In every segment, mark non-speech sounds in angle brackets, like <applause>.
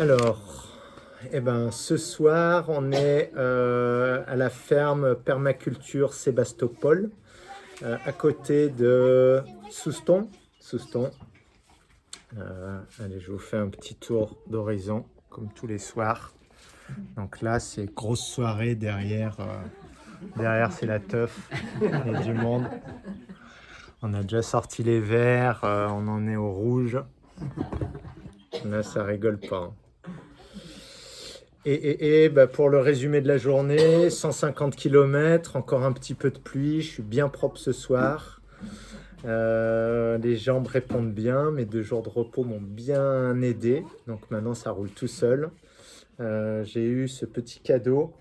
Alors, eh ben, ce soir, on est euh, à la ferme permaculture Sébastopol, euh, à côté de Souston. Souston. Euh, allez, je vous fais un petit tour d'horizon, comme tous les soirs. Donc là, c'est grosse soirée derrière. derrière, c'est la teuf. Il y a du monde. On a déjà sorti les verts, on en est au rouge. Là, ça rigole pas. hein. Et, bah, pour le résumé de la journée, 150 km, encore un petit peu de pluie, je suis bien propre ce soir. Euh, les jambes répondent bien, mes deux jours de repos m'ont bien aidé, donc maintenant ça roule tout seul. Euh, J'ai eu ce petit cadeau,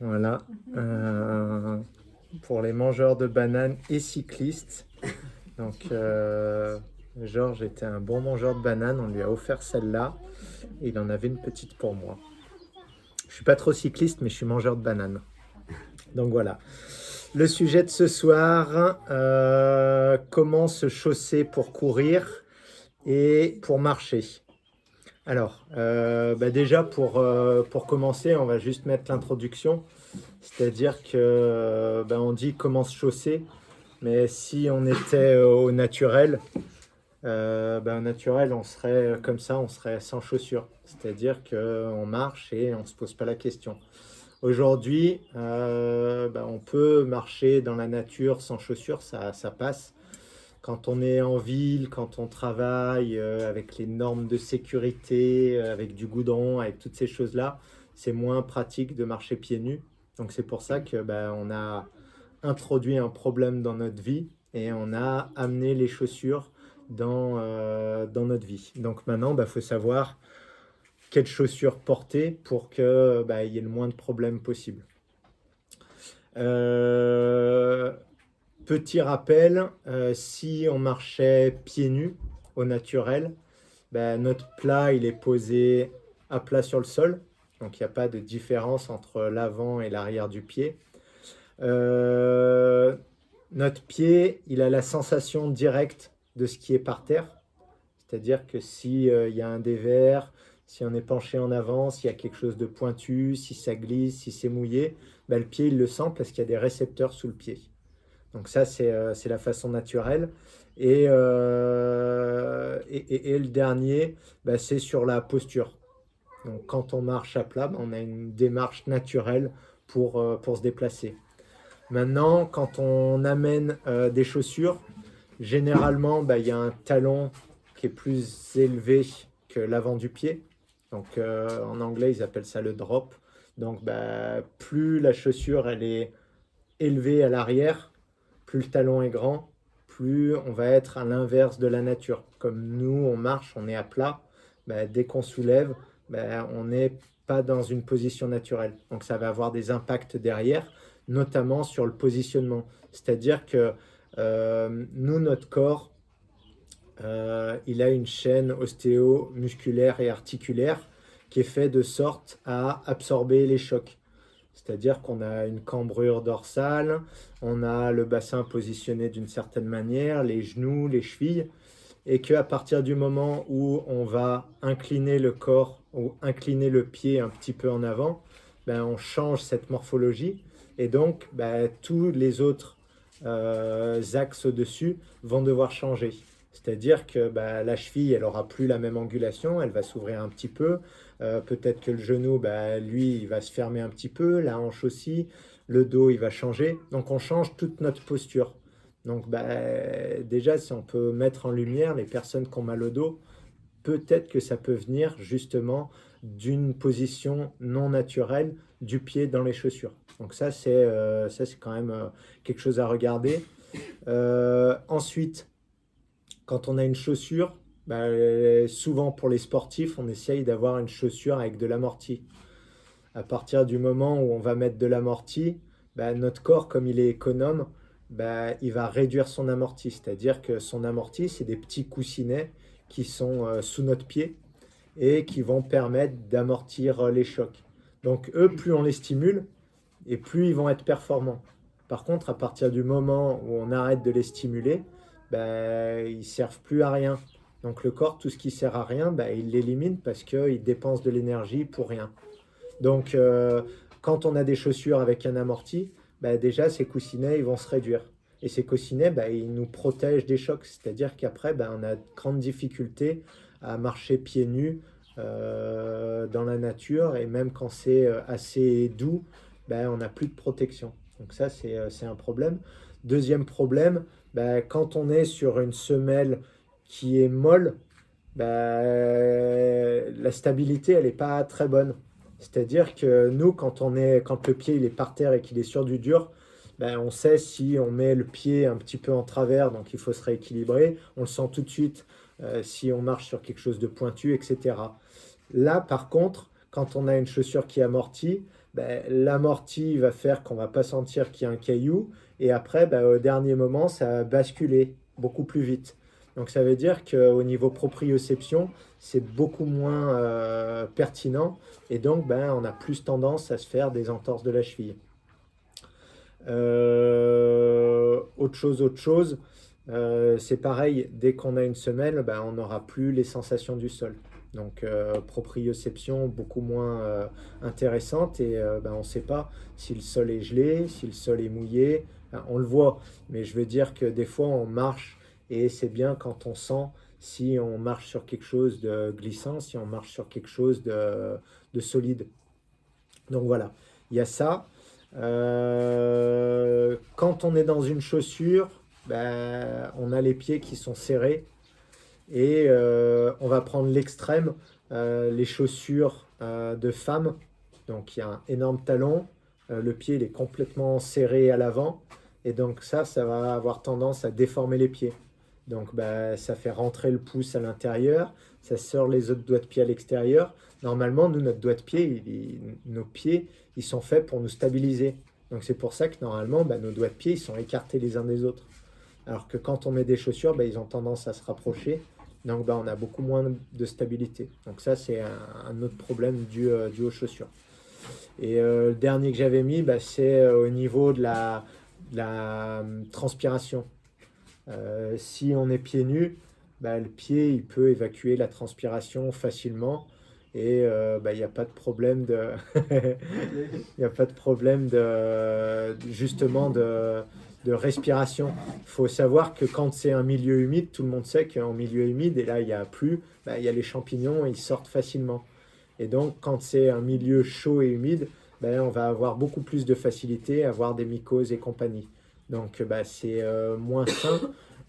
voilà, euh, pour les mangeurs de bananes et cyclistes. Donc, Georges était un bon mangeur de bananes, on lui a offert celle-là, et il en avait une petite pour moi. Je suis pas trop cycliste, mais je suis mangeur de bananes. Donc voilà. Le sujet de ce soir, euh, comment se chausser pour courir et pour marcher. Alors, euh, bah déjà pour, euh, pour commencer, on va juste mettre l'introduction. C'est-à-dire que bah, on dit comment se chausser, mais si on était au naturel, euh, au naturel, on serait comme ça, on serait sans chaussures. C'est-à-dire qu'on marche et on ne se pose pas la question. Aujourd'hui, euh, bah, on peut marcher dans la nature sans chaussures, ça, passe. Quand on est en ville, quand on travaille euh, avec les normes de sécurité, euh, avec du goudron, avec toutes ces choses-là, c'est moins pratique de marcher pieds nus. Donc c'est pour ça que bah, on a introduit un problème dans notre vie et on a amené les chaussures dans, euh, dans notre vie. Donc maintenant, il bah, faut savoir quelles chaussures porter pour qu'il bah, y ait le moins de problèmes possible. Euh, petit rappel, euh, si on marchait pieds nus au naturel, bah, notre plat il est posé à plat sur le sol, donc il n'y a pas de différence entre l'avant et l'arrière du pied. Notre pied, il a la sensation directe de ce qui est par terre, c'est-à-dire que s'il y a un dévers, si on est penché en avant, s'il y a quelque chose de pointu, si ça glisse, si c'est mouillé, ben, le pied il le sent parce qu'il y a des récepteurs sous le pied. Donc ça c'est euh, la façon naturelle. Et, euh, et, le dernier, ben, c'est sur la posture. Donc quand on marche à plat, ben, on a une démarche naturelle pour, euh, pour se déplacer. Maintenant, quand on amène euh, des chaussures, généralement, ben, il y a un talon qui est plus élevé que l'avant du pied. Donc euh, en anglais, ils appellent ça le drop. Donc bah, plus la chaussure elle est élevée à l'arrière, plus le talon est grand, plus on va être à l'inverse de la nature. Comme nous, on marche, on est à plat, bah, dès qu'on soulève, bah, on n'est pas dans une position naturelle. Donc ça va avoir des impacts derrière, notamment sur le positionnement. C'est-à-dire que euh, nous, notre corps, euh, il a une chaîne ostéo-musculaire et articulaire qui est fait de sorte à absorber les chocs. C'est-à-dire qu'on a une cambrure dorsale, on a le bassin positionné d'une certaine manière, les genoux, les chevilles, et qu'à partir du moment où on va incliner le corps ou incliner le pied un petit peu en avant, ben, on change cette morphologie, et donc ben, tous les autres euh, axes au-dessus vont devoir changer. C'est-à-dire que bah, la cheville, elle aura plus la même angulation, elle va s'ouvrir un petit peu. Euh, Peut-être que le genou, bah, lui, il va se fermer un petit peu, la hanche aussi, le dos, il va changer. Donc on change toute notre posture. Donc bah, déjà, si on peut mettre en lumière les personnes qui ont mal au dos, peut-être que ça peut venir justement d'une position non naturelle du pied dans les chaussures. Donc ça, c'est euh, quand même euh, quelque chose à regarder. Euh, ensuite, quand on a une chaussure, bah, souvent pour les sportifs, on essaye d'avoir une chaussure avec de l'amorti. À partir du moment où on va mettre de l'amorti, bah, notre corps, comme il est économe, bah, il va réduire son amorti. C'est-à-dire que son amorti, c'est des petits coussinets qui sont sous notre pied et qui vont permettre d'amortir euh, les chocs. Donc eux, plus on les stimule, et plus ils vont être performants. Par contre, à partir du moment où on arrête de les stimuler, ben, ils servent plus à rien. Donc le corps, tout ce qui sert à rien, bah, il l'élimine parce qu'il dépense de l'énergie pour rien. Donc euh, quand on a des chaussures avec un amorti, bah, déjà ces coussinets ils vont se réduire. Et ces coussinets, ils nous protègent des chocs. C'est-à-dire qu'après, on a de grandes difficultés à marcher pieds nus euh, dans la nature. Et même quand c'est euh, assez doux, on n'a plus de protection. Donc ça, c'est un problème. Deuxième problème, quand on est sur une semelle qui est molle, bah, la stabilité, elle n'est pas très bonne. C'est-à-dire que nous, quand, on est, quand le pied il est par terre et qu'il est sur du dur, ben, on sait si on met le pied un petit peu en travers, donc il faut se rééquilibrer. On le sent tout de suite euh, si on marche sur quelque chose de pointu, etc. Là, par contre, quand on a une chaussure qui amortit, ben, l'amorti va faire qu'on va pas sentir qu'il y a un caillou, et après, ben, au dernier moment, ça va basculer beaucoup plus vite. Donc ça veut dire qu'au niveau proprioception, c'est beaucoup moins euh, pertinent et donc ben, on a plus tendance à se faire des entorses de la cheville. Euh, autre chose, autre chose, euh, c'est pareil, dès qu'on a une semelle, ben, on n'aura plus les sensations du sol. Donc proprioception beaucoup moins intéressante et ben, on ne sait pas si le sol est gelé, si le sol est mouillé. on le voit, mais je veux dire que des fois on marche et c'est bien quand on sent si on marche sur quelque chose de glissant, si on marche sur quelque chose de, solide. Donc voilà, il y a ça. Euh, quand on est dans une chaussure, ben, on a les pieds qui sont serrés et euh, on va prendre l'extrême, euh, les chaussures de femme. Donc il y a un énorme talon, le pied est complètement serré à l'avant et donc ça, ça va avoir tendance à déformer les pieds. Donc bah, ça fait rentrer le pouce à l'intérieur, ça sort les autres doigts de pied à l'extérieur. Normalement, nous, notre doigt de pied, nos pieds, ils sont faits pour nous stabiliser. Donc c'est pour ça que normalement, bah, nos doigts de pied, ils sont écartés les uns des autres. Alors que quand on met des chaussures, bah, ils ont tendance à se rapprocher. Donc on a beaucoup moins de stabilité. Donc ça, c'est un, autre problème dû, euh, aux chaussures. Et euh, le dernier que j'avais mis, c'est euh, au niveau de la hum, transpiration. Euh, si on est pieds nus, bah, le pied il peut évacuer la transpiration facilement et euh, il n'y a pas de problème de <laughs> il a pas de problème de justement de, de respiration. Il faut savoir que quand c'est un milieu humide, tout le monde sait qu'en milieu humide, et là il n'y a plus, bah, il y a les champignons, ils sortent facilement. Et donc quand c'est un milieu chaud et humide, on va avoir beaucoup plus de facilité à avoir des mycoses et compagnie. Donc bah, c'est euh, moins sain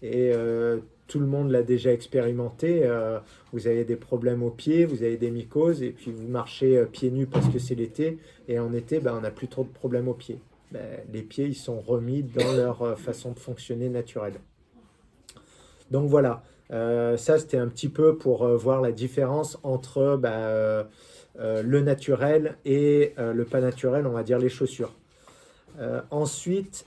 et euh, tout le monde l'a déjà expérimenté. Euh, vous avez des problèmes aux pieds, vous avez des mycoses et puis vous marchez pieds nus parce que c'est l'été et en été bah, on n'a plus trop de problèmes aux pieds. Bah, les pieds ils sont remis dans leur façon de fonctionner naturelle. Donc voilà, ça c'était un petit peu pour voir la différence entre bah, le naturel et le pas naturel, on va dire les chaussures. ensuite,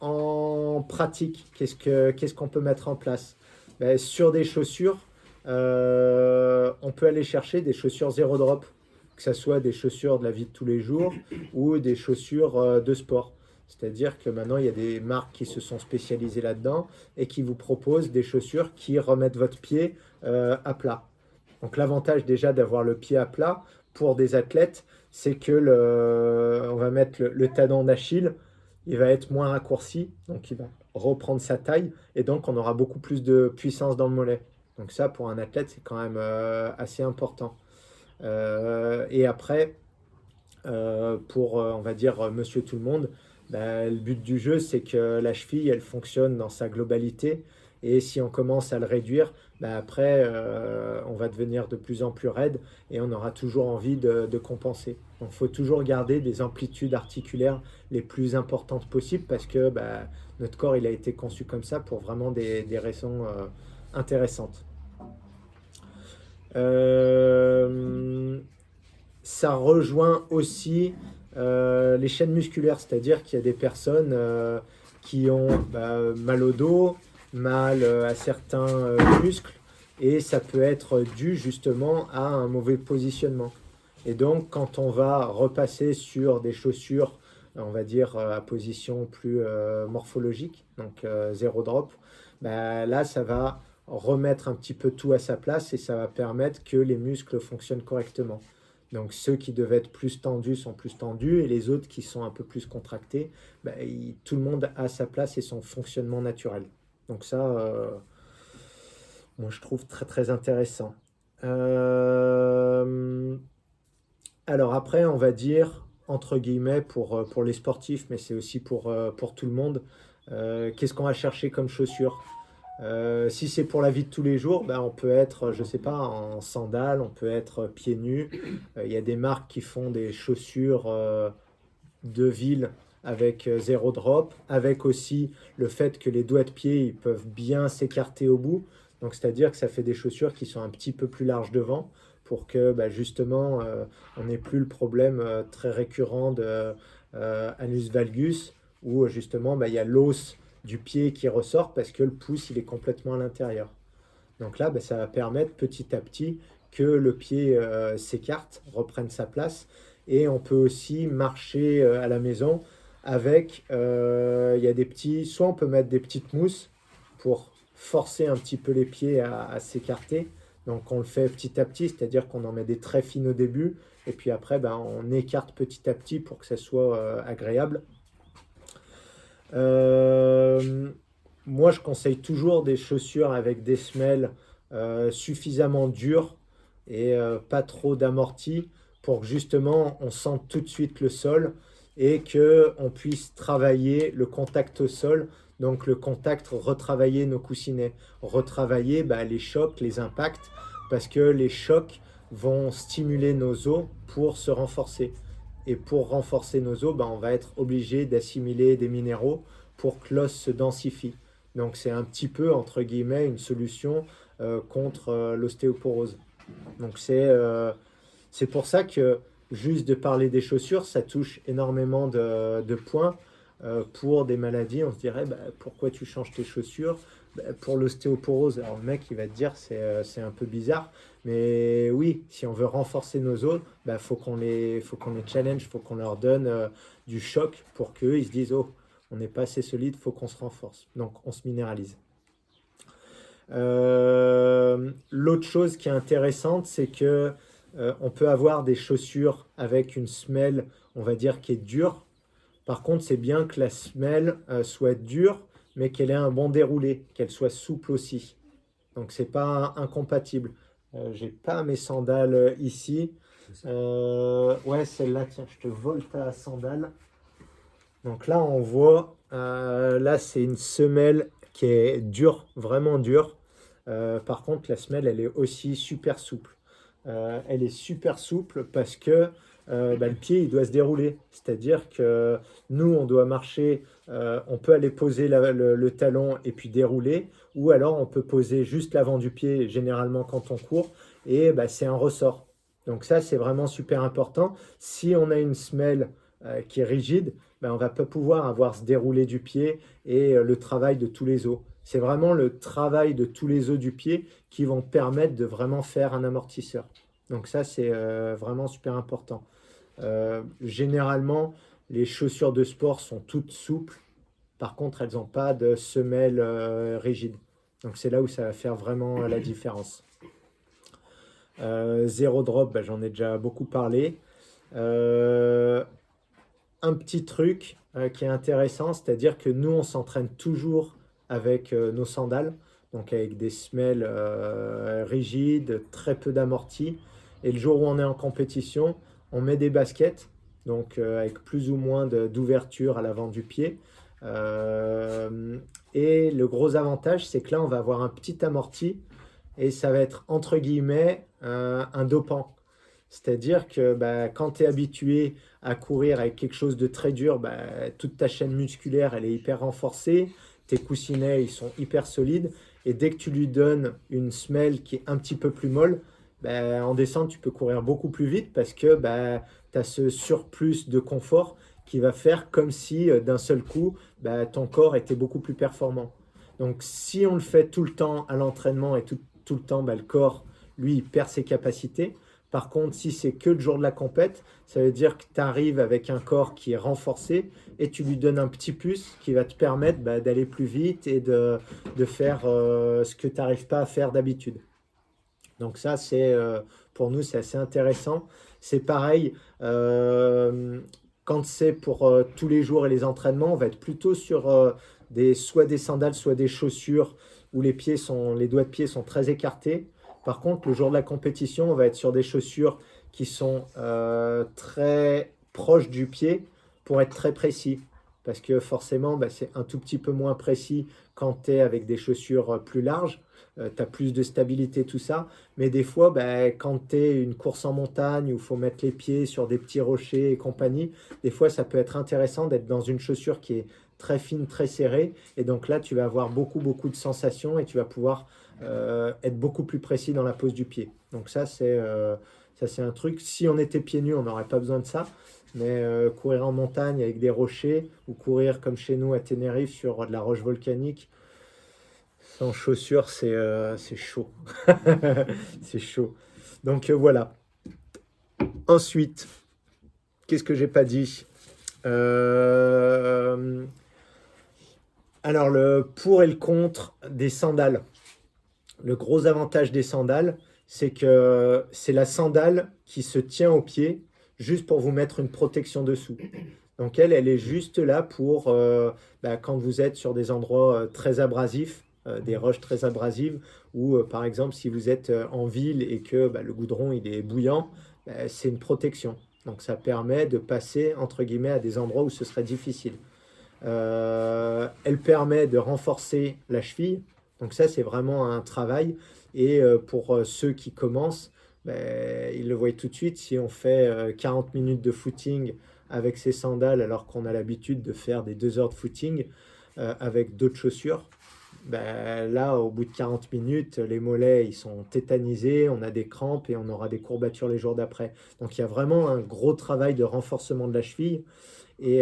en pratique, qu'est-ce qu'on peut mettre en place? Ben, Sur des chaussures, euh, on peut aller chercher des chaussures zéro drop, que ce soit des chaussures de la vie de tous les jours <coughs> ou des chaussures euh, de sport. C'est-à-dire que maintenant, il y a des marques qui se sont spécialisées là-dedans et qui vous proposent des chaussures qui remettent votre pied euh, à plat. Donc l'avantage déjà d'avoir le pied à plat pour des athlètes, c'est que le, on va mettre le, le talon d'Achille il va être moins raccourci, donc il va reprendre sa taille, et donc on aura beaucoup plus de puissance dans le mollet. Donc ça, pour un athlète, c'est quand même euh, assez important. Euh, et après, euh, pour, on va dire, monsieur tout le monde, bah, le but du jeu, c'est que la cheville, elle fonctionne dans sa globalité. Et si on commence à le réduire, bah, après, on va devenir de plus en plus raide et on aura toujours envie de, compenser. Donc il faut toujours garder des amplitudes articulaires les plus importantes possibles parce que bah, notre corps il a été conçu comme ça pour vraiment des, raisons euh, intéressantes. Euh, ça rejoint aussi euh, les chaînes musculaires, c'est-à-dire qu'il y a des personnes qui ont bah, mal au dos, mal à certains muscles, et ça peut être dû justement à un mauvais positionnement. Et donc, quand on va repasser sur des chaussures, on va dire euh, à position plus euh, morphologique, donc euh, zéro drop, ben là, ça va remettre un petit peu tout à sa place et ça va permettre que les muscles fonctionnent correctement. Donc ceux qui devaient être plus tendus sont plus tendus et les autres qui sont un peu plus contractés, bah, tout le monde a sa place et son fonctionnement naturel. Donc ça, euh, moi je trouve très très intéressant. Euh, alors après, on va dire, entre guillemets, pour, pour les sportifs, mais c'est aussi pour, pour tout le monde, qu'est-ce qu'on va chercher comme chaussures? Euh, si c'est pour la vie de tous les jours, ben on peut être, je sais pas, en sandales, on peut être pieds nus. Euh, il y a des marques qui font des chaussures euh, de ville avec zéro drop, avec aussi le fait que les doigts de pied ils peuvent bien s'écarter au bout. Donc c'est-à-dire que ça fait des chaussures qui sont un petit peu plus larges devant pour que ben, justement on n'ait plus le problème très récurrent de anus valgus où justement ben, il y a l'os du pied qui ressort parce que le pouce il est complètement à l'intérieur. Donc là, ben, ça va permettre petit à petit que le pied euh, s'écarte, reprenne sa place. Et on peut aussi marcher euh, à la maison avec, euh, il y a des petits, soit on peut mettre des petites mousses pour forcer un petit peu les pieds à, s'écarter. Donc on le fait petit à petit, c'est-à-dire qu'on en met des très fines au début, et puis après ben, on écarte petit à petit pour que ça soit agréable. Euh, moi, je conseille toujours des chaussures avec des semelles euh, suffisamment dures et euh, pas trop d'amorti pour que justement on sente tout de suite le sol et que on puisse travailler le contact au sol. Donc le contact, retravailler nos coussinets, retravailler bah, les chocs, les impacts, parce que les chocs vont stimuler nos os pour se renforcer. Et pour renforcer nos os, ben, on va être obligé d'assimiler des minéraux pour que l'os se densifie. Donc c'est un petit peu, entre guillemets, une solution euh, contre euh, l'ostéoporose. Donc euh, c'est pour ça que juste de parler des chaussures, ça touche énormément de, points. pour des maladies, on se dirait bah, pourquoi tu changes tes chaussures? Bah, Pour l'ostéoporose, alors le mec il va te dire c'est un peu bizarre, mais oui, si on veut renforcer nos os, il bah, faut qu'on les, faut qu'on les challenge, faut qu'on leur donne euh, du choc pour qu'eux, ils se disent, oh, on n'est pas assez solide, faut qu'on se renforce. Donc, on se minéralise. Euh, l'autre chose qui est intéressante, c'est que euh, on peut avoir des chaussures avec une semelle, on va dire, qui est dure. Par contre, c'est bien que la semelle soit dure, mais qu'elle ait un bon déroulé, qu'elle soit souple aussi. Donc, c'est pas incompatible. Euh, j'ai pas mes sandales euh, ici. Euh, ouais, celle-là, tiens, je te vole ta sandale. Donc là, on voit, là, c'est une semelle qui est dure, vraiment dure. par contre, la semelle, elle est aussi super souple. elle est super souple parce que bah, le pied, il doit se dérouler. C'est-à-dire que nous, on doit marcher, on peut aller poser le, talon et puis dérouler, ou alors on peut poser juste l'avant du pied, généralement quand on court, et bah, c'est un ressort. Donc ça, c'est vraiment super important. Si on a une semelle euh, qui est rigide, bah, on va pas pouvoir avoir ce déroulé du pied et euh, le travail de tous les os. C'est vraiment le travail de tous les os du pied qui vont permettre de vraiment faire un amortisseur. Donc ça, c'est euh, vraiment super important. Généralement, les chaussures de sport sont toutes souples par contre, elles n'ont pas de semelle euh, rigide. Donc c'est là où ça va faire vraiment la différence. Euh, zéro drop, ben, j'en ai déjà beaucoup parlé. Euh, un petit truc qui est intéressant, c'est-à-dire que nous, on s'entraîne toujours avec nos sandales, donc avec des semelles rigides, très peu d'amorti. Et le jour où on est en compétition, on met des baskets, donc avec plus ou moins d'ouverture à l'avant du pied. Euh, et le gros avantage, c'est que là, on va avoir un petit amorti et ça va être entre guillemets un dopant. C'est-à-dire que bah, quand tu es habitué à courir avec quelque chose de très dur, bah, toute ta chaîne musculaire, elle est hyper renforcée, tes coussinets, ils sont hyper solides, et dès que tu lui donnes une semelle qui est un petit peu plus molle, bah, en descente, tu peux courir beaucoup plus vite parce que tu as ce surplus de confort qui va faire comme si euh, d'un seul coup, bah, ton corps était beaucoup plus performant. Donc si on le fait tout le temps à l'entraînement et tout, le temps, le corps, lui, perd ses capacités. Par contre, si c'est que le jour de la compète, ça veut dire que tu arrives avec un corps qui est renforcé et tu lui donnes un petit plus qui va te permettre d'aller plus vite et de, faire euh, ce que tu n'arrives pas à faire d'habitude. Donc ça, c'est euh, pour nous, c'est assez intéressant. C'est pareil, euh, quand c'est pour tous les jours et les entraînements, on va être plutôt sur des, soit des sandales, soit des chaussures où les, pieds sont, les doigts de pied sont très écartés par contre, le jour de la compétition, on va être sur des chaussures qui sont euh, très proches du pied pour être très précis. Parce que forcément, bah, c'est un tout petit peu moins précis quand tu es avec des chaussures euh, plus larges. Euh, tu as plus de stabilité, tout ça. Mais des fois, bah, quand tu es une course en montagne où il faut mettre les pieds sur des petits rochers et compagnie, des fois, ça peut être intéressant d'être dans une chaussure qui est très fine, très serrée. Et donc là, tu vas avoir beaucoup, beaucoup de sensations et tu vas pouvoir euh, être beaucoup plus précis dans la pose du pied. Donc ça, c'est euh, ça c'est un truc. Si on était pieds nus, on n'aurait pas besoin de ça. Mais euh, courir en montagne avec des rochers ou courir comme chez nous à Tenerife sur de la roche volcanique chaussures, c'est chaud. <laughs> c'est chaud. Donc voilà. Ensuite, qu'est-ce que j'ai pas dit? Alors le pour et le contre des sandales le gros avantage des sandales, c'est que c'est la sandale qui se tient au pied juste pour vous mettre une protection dessous. Donc elle, elle est juste là pour euh, bah, quand vous êtes sur des endroits euh, très abrasifs, euh, des roches très abrasives, ou par exemple si vous êtes en ville et que bah, le goudron est bouillant, bah, c'est une protection. Donc ça permet de passer entre guillemets à des endroits où ce serait difficile. elle permet de renforcer la cheville, donc ça, c'est vraiment un travail. Et euh, pour euh, ceux qui commencent, ben, ils le voient tout de suite. Si on fait 40 euh, minutes de footing avec ses sandales alors qu'on a l'habitude de faire des 2 heures de footing avec d'autres chaussures, ben, là, au bout de 40 minutes, les mollets, ils sont tétanisés, on a des crampes et on aura des courbatures les jours d'après. Donc il y a vraiment un gros travail de renforcement de la cheville. Et,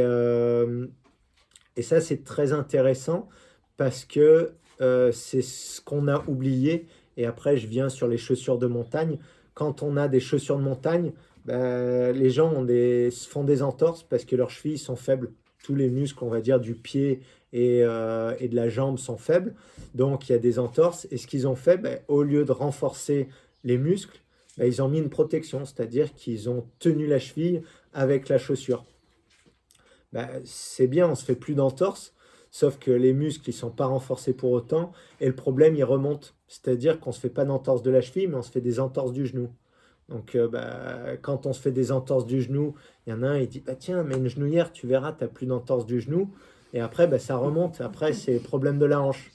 et ça, c'est très intéressant parce que euh, c'est ce qu'on a oublié. Et après, je viens sur les chaussures de montagne. Quand on a des chaussures de montagne, ben, les gens ont font des entorses parce que leurs chevilles sont faibles. Tous les muscles, on va dire, du pied et, euh, et de la jambe sont faibles. Donc, il y a des entorses. Et ce qu'ils ont fait, ben, au lieu de renforcer les muscles, ben, ils ont mis une protection, c'est-à-dire qu'ils ont tenu la cheville avec la chaussure. c'est bien, on se fait plus d'entorses, Sauf que les muscles, ils sont pas renforcés pour autant. Et le problème, il remonte. C'est-à-dire qu'on ne se fait pas d'entorse de la cheville, mais on se fait des entorses du genou. Donc, euh, quand on se fait des entorses du genou, il y en a un, il dit bah, Tiens, mais une genouillère, tu verras, tu n'as plus d'entorse du genou. Et après, bah, ça remonte. Après, c'est le problème de la hanche.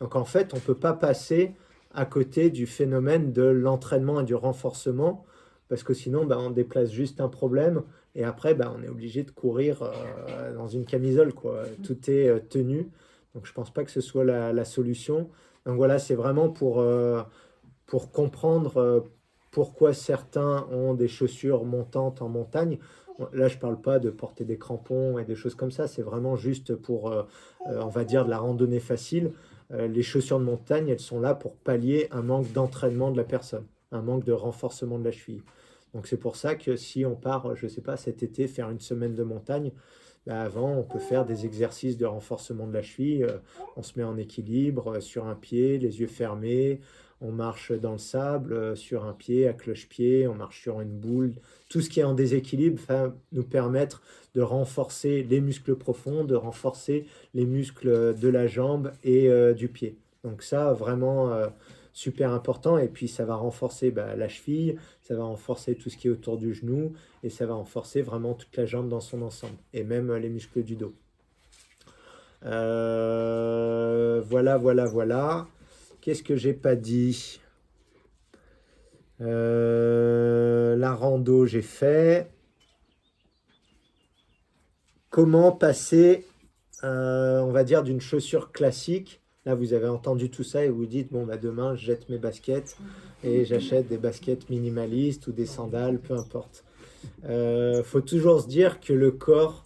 Donc, en fait, on ne peut pas passer à côté du phénomène de l'entraînement et du renforcement, parce que sinon, bah, on déplace juste un problème et après, bah, on est obligé de courir euh, dans une camisole. Quoi. Tout est euh, tenu. Donc je ne pense pas que ce soit la, solution. Donc voilà, c'est vraiment pour, euh, pour comprendre pourquoi certains ont des chaussures montantes en montagne. Là, je ne parle pas de porter des crampons et des choses comme ça. C'est vraiment juste pour, on va dire, de la randonnée facile. les chaussures de montagne, elles sont là pour pallier un manque d'entraînement de la personne, un manque de renforcement de la cheville. Donc c'est pour ça que si on part, je ne sais pas, cet été faire une semaine de montagne, bah, avant on peut faire des exercices de renforcement de la cheville. Euh, on se met en équilibre euh, sur un pied, les yeux fermés. On marche dans le sable euh, sur un pied, à cloche-pied, on marche sur une boule. Tout ce qui est en déséquilibre va nous permettre de renforcer les muscles profonds, de renforcer les muscles de la jambe et du pied. Donc ça, vraiment, super important. Et puis, ça va renforcer bah, la cheville, ça va renforcer tout ce qui est autour du genou, et ça va renforcer vraiment toute la jambe dans son ensemble, et même les muscles du dos. Euh, voilà, voilà, voilà. Qu'est-ce que j'ai pas dit? Euh, La rando, j'ai fait. Comment passer, euh, on va dire, d'une chaussure classique? Là, vous avez entendu tout ça et vous dites, bon, bah, demain, je jette mes baskets et j'achète des baskets minimalistes ou des sandales, peu importe. Il euh, faut toujours se dire que le corps,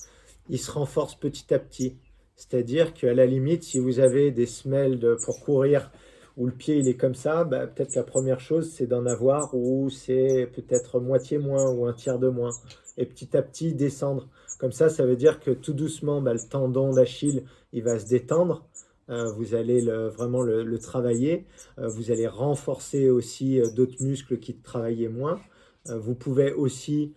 il se renforce petit à petit. C'est-à-dire qu'à la limite, si vous avez des semelles pour courir où le pied il est comme ça, bah, peut-être la première chose c'est d'en avoir où c'est peut-être moitié moins ou un tiers de moins. Et petit à petit descendre. Comme ça, ça veut dire que tout doucement, bah, le tendon d'Achille il va se détendre. Euh, vous allez vraiment le, travailler. Euh, vous allez renforcer aussi euh, d'autres muscles qui travaillaient moins. vous pouvez aussi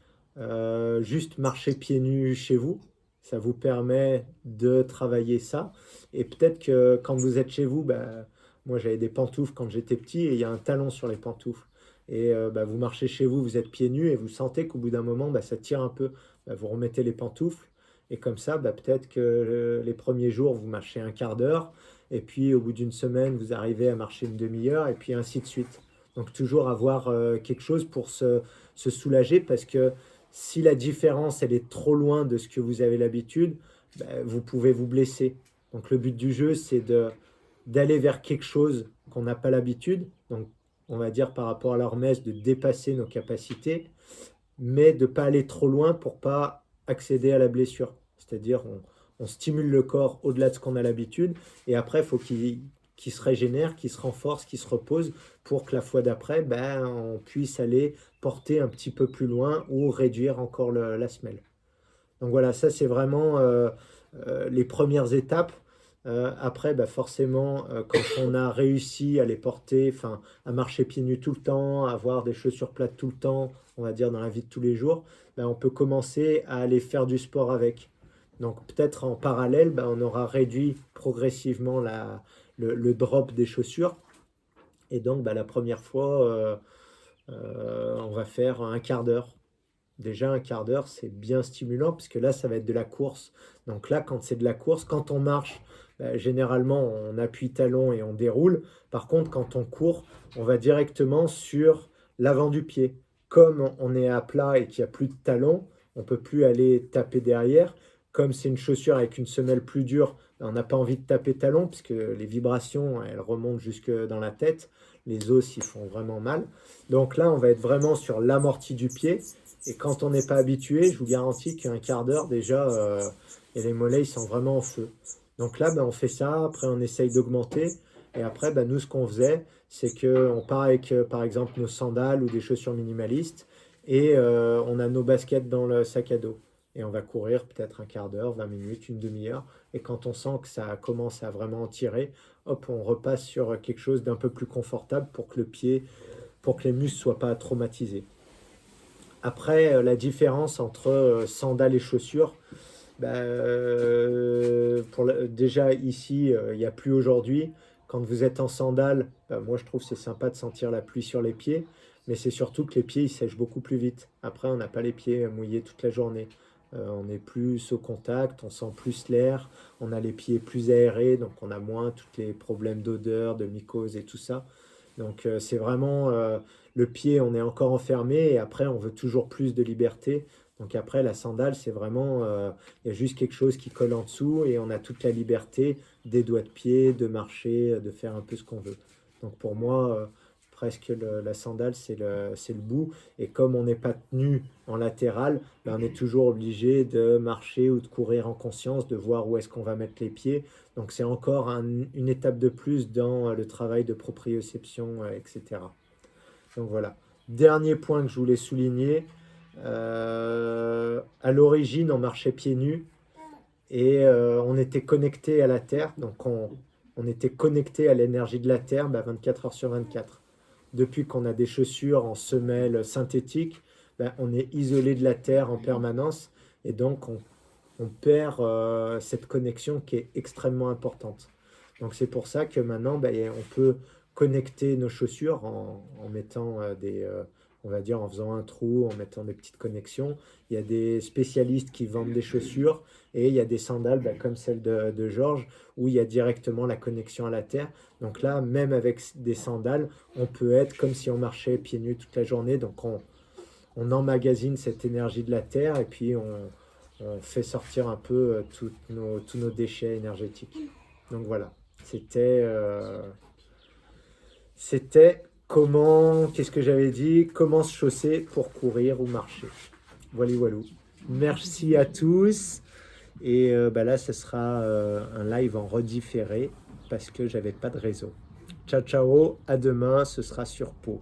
juste marcher pieds nus chez vous. Ça vous permet de travailler ça. Et peut-être que quand vous êtes chez vous, bah, moi j'avais des pantoufles quand j'étais petit et il y a un talon sur les pantoufles. Et bah, vous marchez chez vous, vous êtes pieds nus et vous sentez qu'au bout d'un moment, bah, ça tire un peu. vous remettez les pantoufles et comme ça, bah, peut-être que euh, les premiers jours, vous marchez un quart d'heure, et puis au bout d'une semaine, vous arrivez à marcher une demi-heure, et puis ainsi de suite. Donc toujours avoir euh, quelque chose pour se, soulager, parce que si la différence, elle est trop loin de ce que vous avez l'habitude, bah, vous pouvez vous blesser. Donc le but du jeu, c'est d'aller vers quelque chose qu'on n'a pas l'habitude. Donc on va dire par rapport à l'hormèse, de dépasser nos capacités, mais de ne pas aller trop loin pour pas accéder à la blessure. C'est-à-dire, on, stimule le corps au-delà de ce qu'on a l'habitude, et après, faut qu'il se régénère, qu'il se renforce, qu'il se repose, pour que la fois d'après, ben, on puisse aller porter un petit peu plus loin ou réduire encore la semelle. Donc voilà, ça c'est vraiment euh, euh, les premières étapes. Euh, après, ben, forcément, quand on a réussi à les porter, enfin, à marcher pieds nus tout le temps, à avoir des chaussures plates tout le temps, on va dire dans la vie de tous les jours, ben, on peut commencer à aller faire du sport avec. Donc peut-être en parallèle, ben, on aura réduit progressivement la, le, drop des chaussures. Et donc ben, la première fois, euh, euh, on va faire un quart d'heure. Déjà un quart d'heure, c'est bien stimulant puisque là, ça va être de la course. Donc là, quand c'est de la course, quand on marche, ben, généralement, on appuie talon et on déroule. Par contre, quand on court, on va directement sur l'avant du pied comme on est à plat et qu'il n'y a plus de talon, on peut plus aller taper derrière. Comme c'est une chaussure avec une semelle plus dure, on n'a pas envie de taper talon puisque les vibrations, elles remontent jusque dans la tête. Les os, ils font vraiment mal. Donc là, on va être vraiment sur l'amorti du pied. Et quand on n'est pas habitué, je vous garantis qu'un quart d'heure déjà, euh, et les mollets, ils sont vraiment en feu. Donc là, ben, on fait ça. Après, on essaye d'augmenter. Et après, ben, nous, ce qu'on faisait, c'est qu'on part avec, euh, par exemple, nos sandales ou des chaussures minimalistes et euh, on a nos baskets dans le sac à dos. Et on va courir peut-être un quart d'heure, 20 minutes, une demi-heure. Et quand on sent que ça commence à vraiment tirer, hop, on repasse sur quelque chose d'un peu plus confortable pour que le pied, pour que les muscles ne soient pas traumatisés. Après, euh, la différence entre sandales et chaussures, ben, pour déjà ici, il n'y a plus aujourd'hui. Quand vous êtes en sandales, bah, moi je trouve c'est sympa de sentir la pluie sur les pieds, mais c'est surtout que les pieds ils sèchent beaucoup plus vite. Après, on n'a pas les pieds mouillés toute la journée. Euh, on est plus au contact, on sent plus l'air, on a les pieds plus aérés, donc on a moins tous les problèmes d'odeur, de mycose et tout ça. Donc euh, c'est vraiment euh, le pied, on est encore enfermé et après on veut toujours plus de liberté. Donc après, la sandale, c'est vraiment, euh, il y a juste quelque chose qui colle en dessous et on a toute la liberté des doigts de pied, de marcher, de faire un peu ce qu'on veut. Donc pour moi, euh, presque la sandale, c'est le, le bout. Et comme on n'est pas tenu en latéral, ben on est toujours obligé de marcher ou de courir en conscience, de voir où est-ce qu'on va mettre les pieds. Donc c'est encore une étape de plus dans le travail de proprioception, euh, etc. Donc voilà. Dernier point que je voulais souligner, euh, à l'origine, on marchait pieds nus et euh, on était connecté à la Terre. Donc, on, était connecté à l'énergie de la Terre 24 bah, heures sur 24. Depuis qu'on a des chaussures en semelles synthétiques, bah, on est isolé de la Terre en permanence et donc on, perd euh, cette connexion qui est extrêmement importante. Donc, c'est pour ça que maintenant, bah, on peut connecter nos chaussures en mettant des on va dire en faisant un trou, en mettant des petites connexions. Il y a des spécialistes qui vendent des chaussures et il y a des sandales bah, comme celle de, Georges où il y a directement la connexion à la terre. Donc là, même avec des sandales, on peut être comme si on marchait pieds nus toute la journée. Donc on, on emmagasine cette énergie de la terre et puis on, fait sortir un peu euh, tous nos déchets énergétiques. Donc voilà, c'était... Euh, c'était comment, qu'est-ce que j'avais dit, comment se chausser pour courir ou marcher. Voilà, voilà. Merci à tous. Et euh, bah là, ce sera euh, un live en redifféré parce que j'avais pas de réseau. Ciao ciao, à demain, ce sera sur Pau.